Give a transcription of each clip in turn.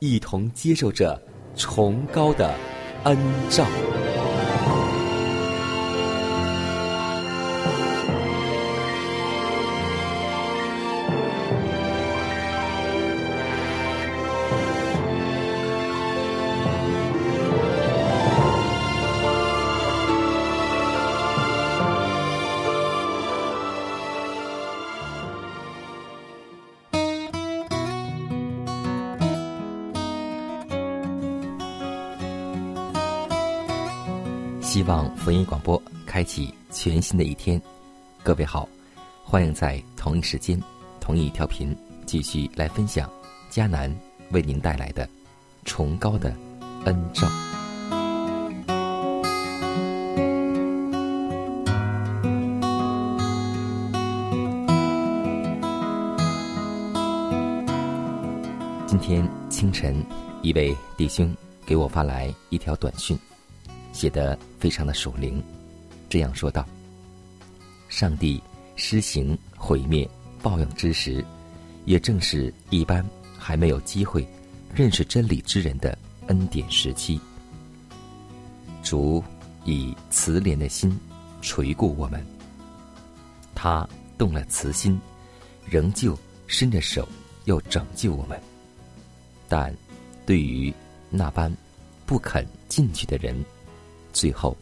一同接受着崇高的恩照。福音广播开启全新的一天。各位好，欢迎在同一时间、同一调频继续来分享迦南为您带来的崇高的恩照。今天清晨，一位弟兄给我发来一条短讯。写得非常的属灵，这样说道：“上帝施行毁灭报应之时，也正是一般还没有机会认识真理之人的恩典时期。主以慈怜的心垂顾我们，他动了慈心，仍旧伸着手要拯救我们。但对于那般不肯进去的人，最后，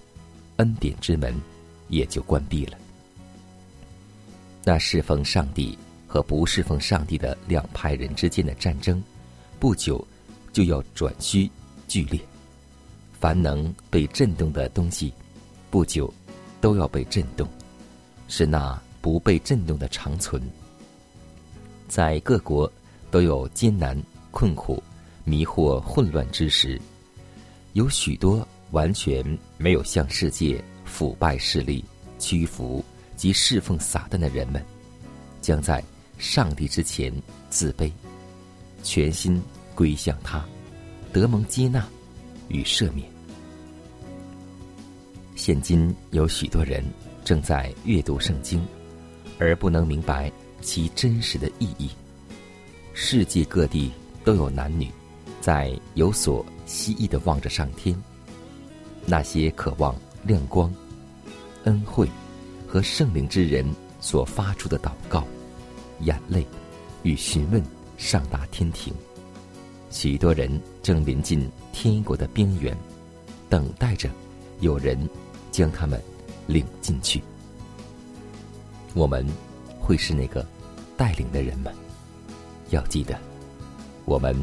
恩典之门也就关闭了。那侍奉上帝和不侍奉上帝的两派人之间的战争，不久就要转虚剧烈。凡能被震动的东西，不久都要被震动，是那不被震动的长存。在各国都有艰难、困苦、迷惑、混乱之时，有许多。完全没有向世界腐败势力屈服及侍奉撒旦的人们，将在上帝之前自卑，全心归向他，得蒙接纳与赦免。现今有许多人正在阅读圣经，而不能明白其真实的意义。世界各地都有男女，在有所希冀的望着上天。那些渴望亮光、恩惠和圣灵之人所发出的祷告、眼泪与询问上达天庭，许多人正临近天国的边缘，等待着有人将他们领进去。我们会是那个带领的人吗？要记得，我们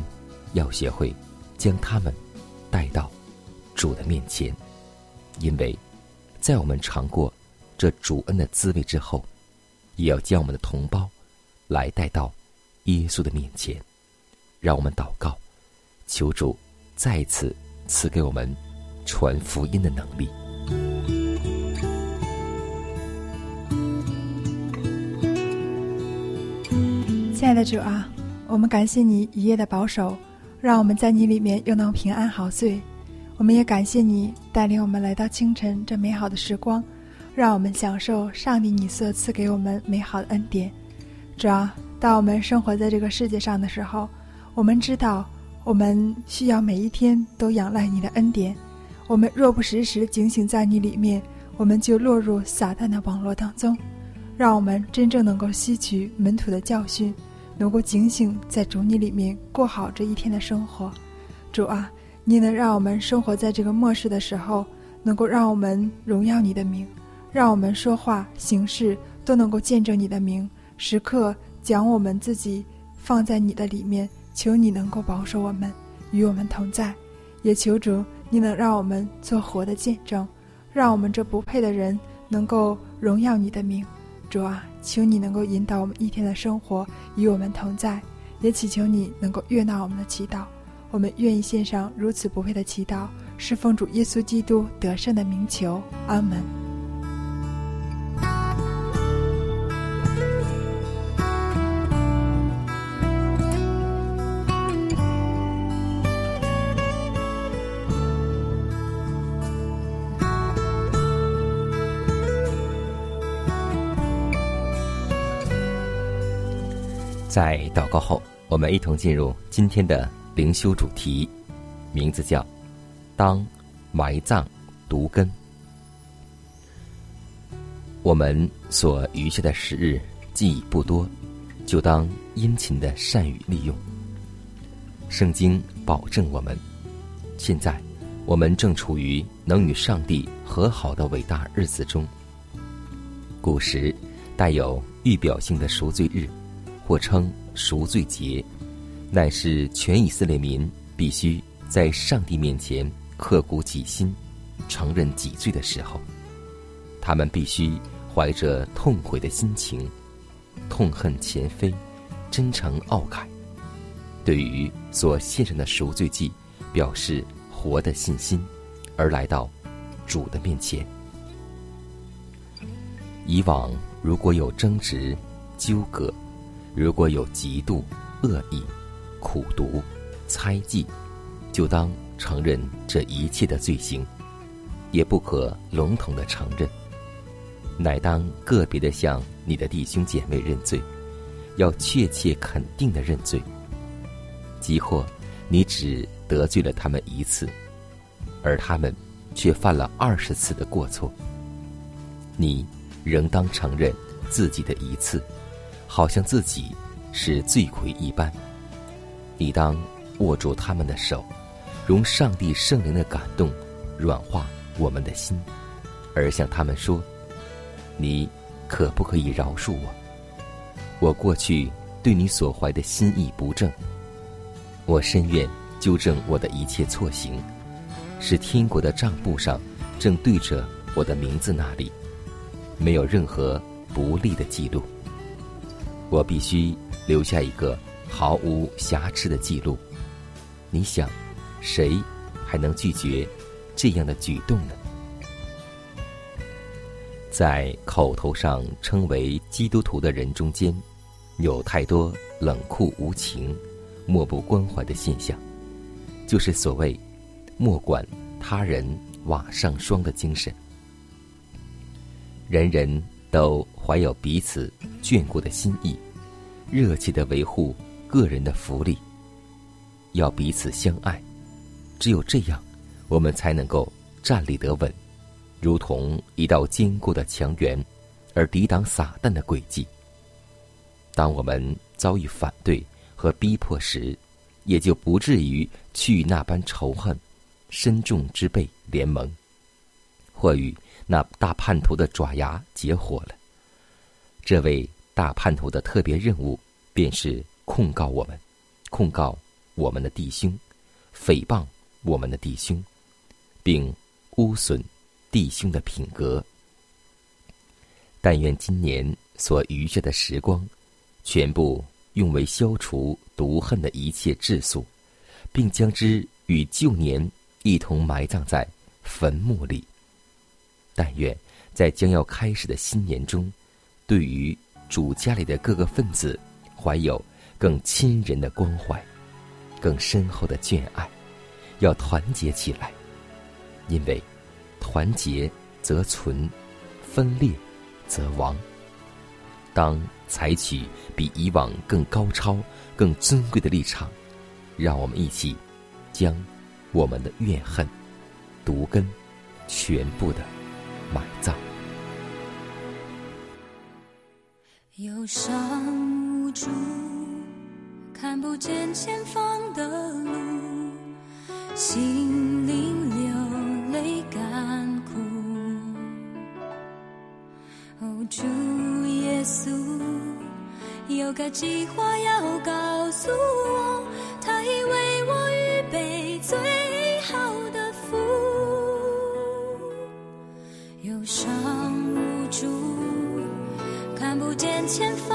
要学会将他们带到。主的面前，因为，在我们尝过这主恩的滋味之后，也要将我们的同胞来带到耶稣的面前，让我们祷告，求主再次赐给我们传福音的能力。亲爱的主啊，我们感谢你一夜的保守，让我们在你里面又能平安好睡。我们也感谢你带领我们来到清晨这美好的时光，让我们享受上帝你所赐给我们美好的恩典。主要当我们生活在这个世界上的时候，我们知道我们需要每一天都仰赖你的恩典。我们若不时时警醒在你里面，我们就落入撒旦的网络当中。让我们真正能够吸取门徒的教训，能够警醒在主你里面过好这一天的生活。主啊，你能让我们生活在这个末世的时候，能够让我们荣耀你的名，让我们说话行事都能够见证你的名，时刻将我们自己放在你的里面。求你能够保守我们，与我们同在，也求主你能让我们做活的见证，让我们这不配的人能够荣耀你的名。主啊，求你能够引导我们一天的生活，与我们同在，也祈求你能够悦纳我们的祈祷。我们愿意献上如此不配的祈祷，是奉主耶稣基督得胜的名求。阿门。在祷告后，我们一同进入今天的灵修主题，名字叫“当埋葬独根”。我们所余下的时日既已不多，就当殷勤的善于利用。圣经保证我们，现在我们正处于能与上帝和好的伟大日子中。古时带有预表性的赎罪日。或称赎罪节，乃是全以色列民必须在上帝面前刻骨己心，承认己罪的时候。他们必须怀着痛悔的心情，痛恨前非，真诚懊慨，对于所献上的赎罪祭表示活的信心，而来到主的面前。以往如果有争执、纠葛，如果有嫉妒、恶意、苦读、猜忌，就当承认这一切的罪行，也不可笼统的承认，乃当个别的向你的弟兄姐妹认罪，要确切肯定的认罪。即或你只得罪了他们一次，而他们却犯了二十次的过错，你仍当承认自己的一次。好像自己是罪魁一般，你当握住他们的手，容上帝圣灵的感动软化我们的心，而向他们说：“你可不可以饶恕我？我过去对你所怀的心意不正，我深愿纠正我的一切错行，使天国的账簿上正对着我的名字那里，没有任何不利的记录。”我必须留下一个毫无瑕疵的记录。你想，谁还能拒绝这样的举动呢？在口头上称为基督徒的人中间，有太多冷酷无情、漠不关怀的现象，就是所谓“莫管他人瓦上霜”的精神。人人。都怀有彼此眷顾的心意，热切的维护个人的福利，要彼此相爱。只有这样，我们才能够站立得稳，如同一道坚固的墙垣，而抵挡撒旦的诡计。当我们遭遇反对和逼迫时，也就不至于去那般仇恨，深重之辈联盟，或与。那大叛徒的爪牙结伙了。这位大叛徒的特别任务，便是控告我们，控告我们的弟兄，诽谤我们的弟兄，并污损弟兄的品格。但愿今年所余下的时光，全部用为消除毒恨的一切质素，并将之与旧年一同埋葬在坟墓里。但愿在将要开始的新年中，对于主家里的各个分子，怀有更亲人的关怀，更深厚的眷爱，要团结起来，因为团结则存，分裂则亡。当采取比以往更高超、更尊贵的立场，让我们一起将我们的怨恨、毒根全部的埋葬。忧伤无助。看不见前方的路心灵流泪干枯。哦主耶稣有个计划要告诉我他已为我预备最好的福。忧伤无助看不见前方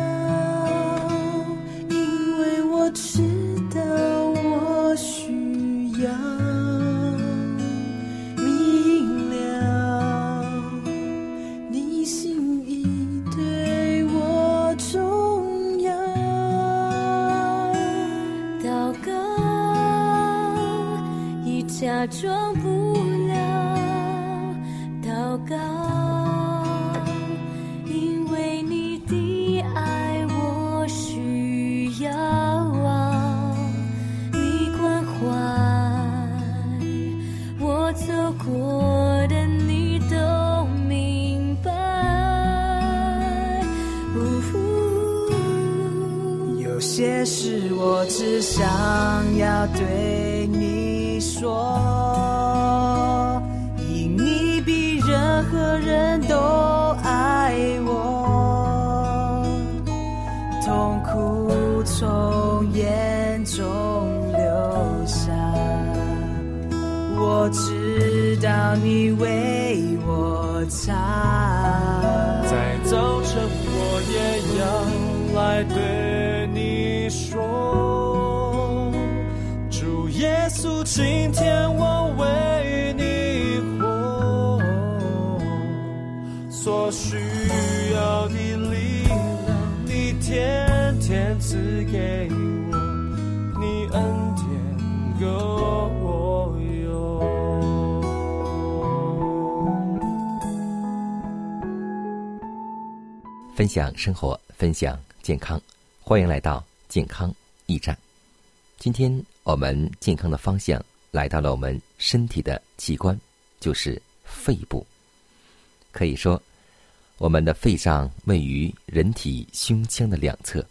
知分享生活，分享健康，欢迎来到健康驿站。今天我们健康的方向来到了我们身体的器官，就是肺部。可以说，我们的肺脏位于人体胸腔的两侧，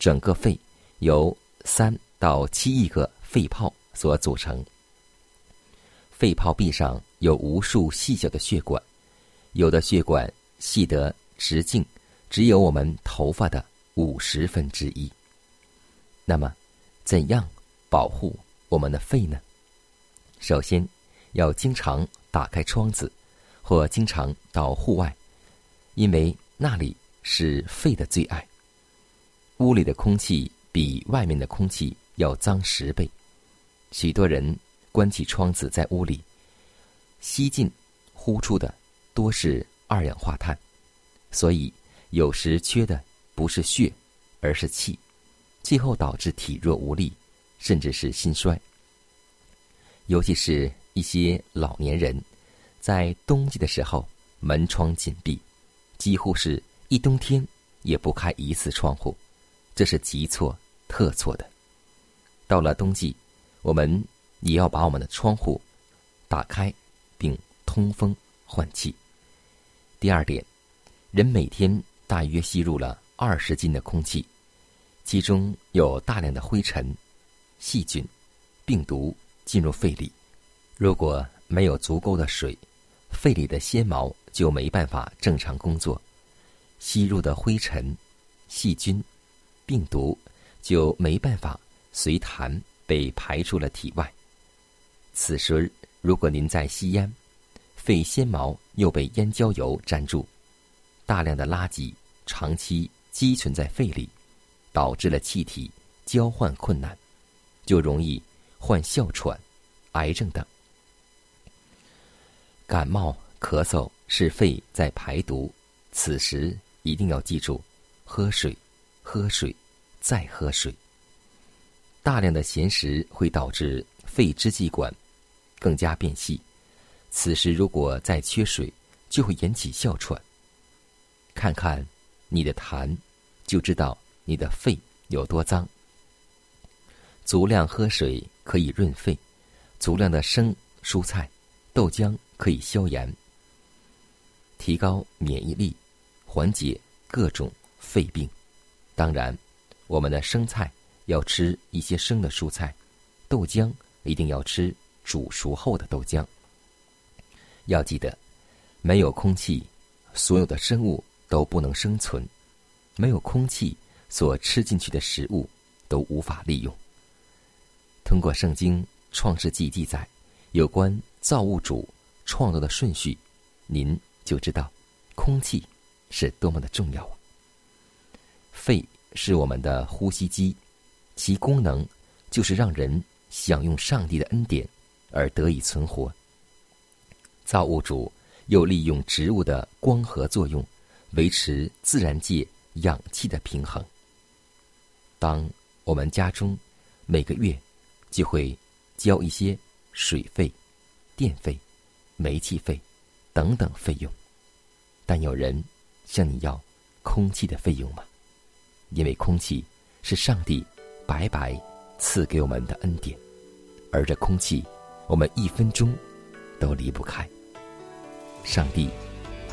整个肺由三到七亿个肺泡所组成。肺泡壁上有无数细小的血管，有的血管细得直径只有我们头发的五十分之一。那么，怎样保护我们的肺呢？首先，要经常打开窗子，或经常到户外，因为那里是肺的最爱。屋里的空气比外面的空气要脏十倍，许多人关起窗子在屋里，吸进、呼出的多是二氧化碳，所以有时缺的不是血，而是气，最后导致体弱无力，甚至是心衰。尤其是一些老年人，在冬季的时候门窗紧闭，几乎是一冬天也不开一次窗户，这是极错特错的。到了冬季，我们也要把我们的窗户打开，并通风换气。第二点，人每天大约吸入了二十斤的空气，其中有大量的灰尘、细菌、病毒进入肺里。如果没有足够的水，肺里的纤毛就没办法正常工作，吸入的灰尘、细菌、病毒就没办法随痰被排出了体外。此时，如果您在吸烟，肺纤毛又被烟焦油粘住，大量的垃圾长期积存在肺里，导致了气体交换困难，就容易患哮喘、癌症等。感冒、咳嗽是肺在排毒，此时一定要记住：喝水，喝水，再喝水。大量的咸食会导致肺支气管更加变细，此时如果再缺水，就会引起哮喘。看看你的痰，就知道你的肺有多脏。足量喝水可以润肺，足量的生蔬菜、豆浆。可以消炎、提高免疫力、缓解各种肺病。当然，我们的生菜要吃一些生的蔬菜，豆浆一定要吃煮熟后的豆浆。要记得，没有空气，所有的生物都不能生存；没有空气，所吃进去的食物都无法利用。通过圣经《创世纪》记载有关造物主创造的顺序，您就知道空气是多么的重要啊！肺是我们的呼吸机，其功能就是让人享用上帝的恩典而得以存活。造物主又利用植物的光合作用，维持自然界氧气的平衡。当我们家中每个月就会交一些水费、电费、煤气费等等费用，但有人向你要空气的费用吗？因为空气是上帝白白赐给我们的恩典，而这空气我们一分钟都离不开。上帝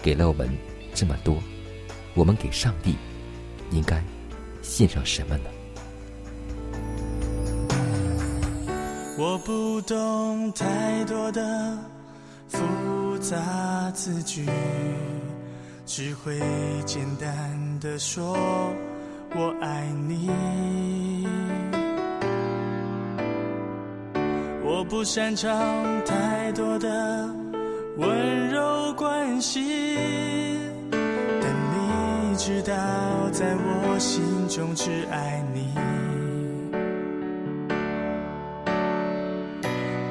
给了我们这么多，我们给上帝应该献上什么呢？我不懂太多的复杂字句，只会简单的说。我爱你，我不擅长太多的温柔关系，但你知道，在我心中只爱你。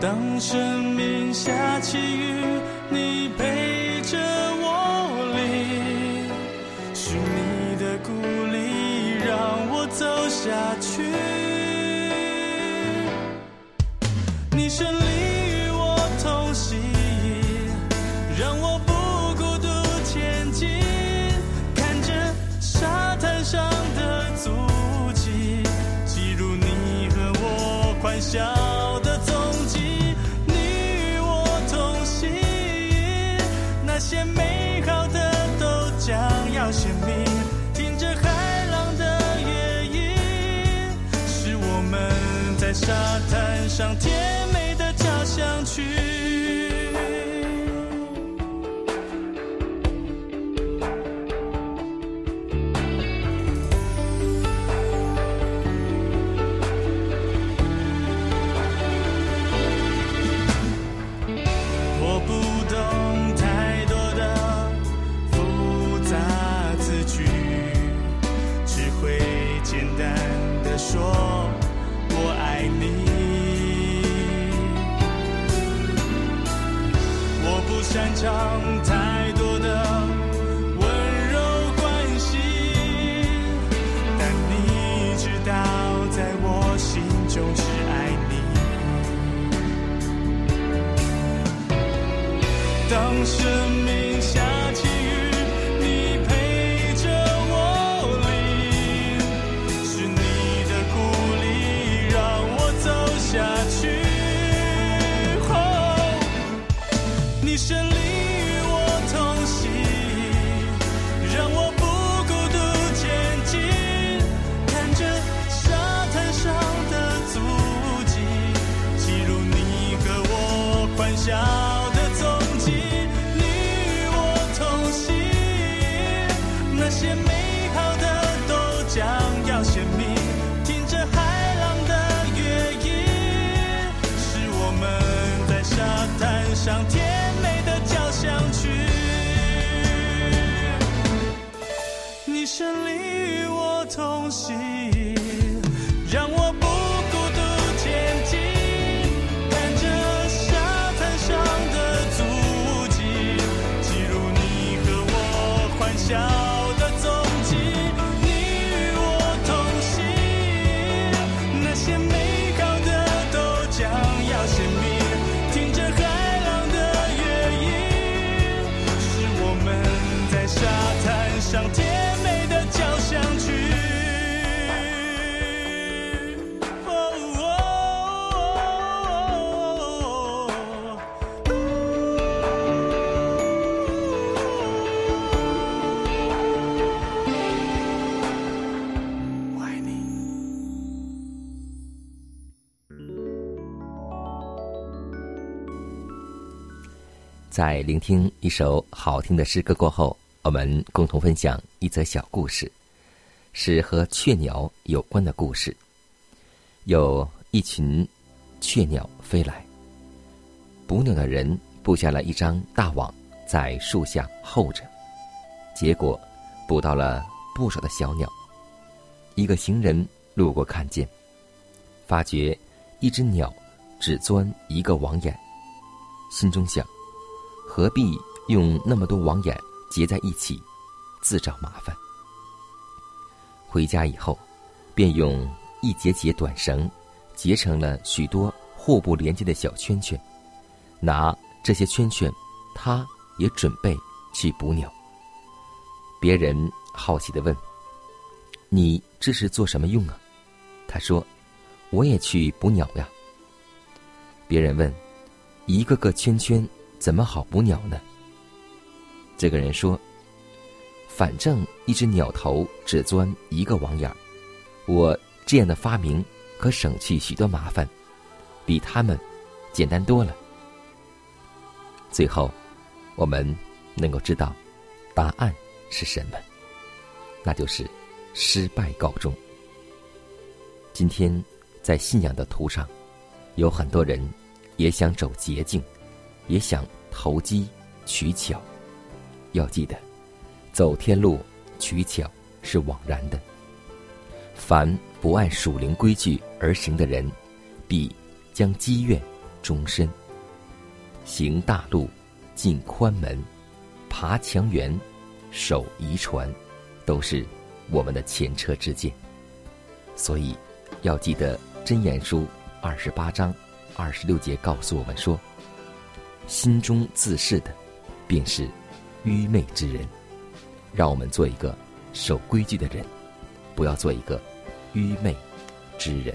当生命下起雨，你陪着我淋，是你的鼓励。让我走下去，你胜利沙滩上甜美的交响曲，在聆听一首好听的诗歌过后，我们共同分享一则小故事，是和雀鸟有关的故事。有一群雀鸟飞来，捕鸟的人布下了一张大网，在树下候着，结果捕到了不少的小鸟。一个行人路过看见，发觉一只鸟只钻一个网眼，心中想。何必用那么多网眼结在一起，自找麻烦？回家以后，便用一节节短绳结成了许多互不连接的小圈圈，拿这些圈圈，他也准备去捕鸟。别人好奇的问：“你这是做什么用啊？”他说：“我也去捕鸟呀。”别人问：“一个个圈圈？”怎么好捕鸟呢？这个人说：“反正一只鸟头只钻一个网眼儿，我这样的发明可省去许多麻烦，比他们简单多了。”最后，我们能够知道答案是什么，那就是失败告终。今天在信仰的途上，有很多人也想走捷径。也想投机取巧，要记得，走天路取巧是枉然的。凡不按属灵规矩而行的人，必将积怨终身。行大路，进宽门，爬墙垣，守遗传，都是我们的前车之鉴。所以，要记得《真言书》二十八章二十六节告诉我们说。心中自恃的，便是愚昧之人。让我们做一个守规矩的人，不要做一个愚昧之人。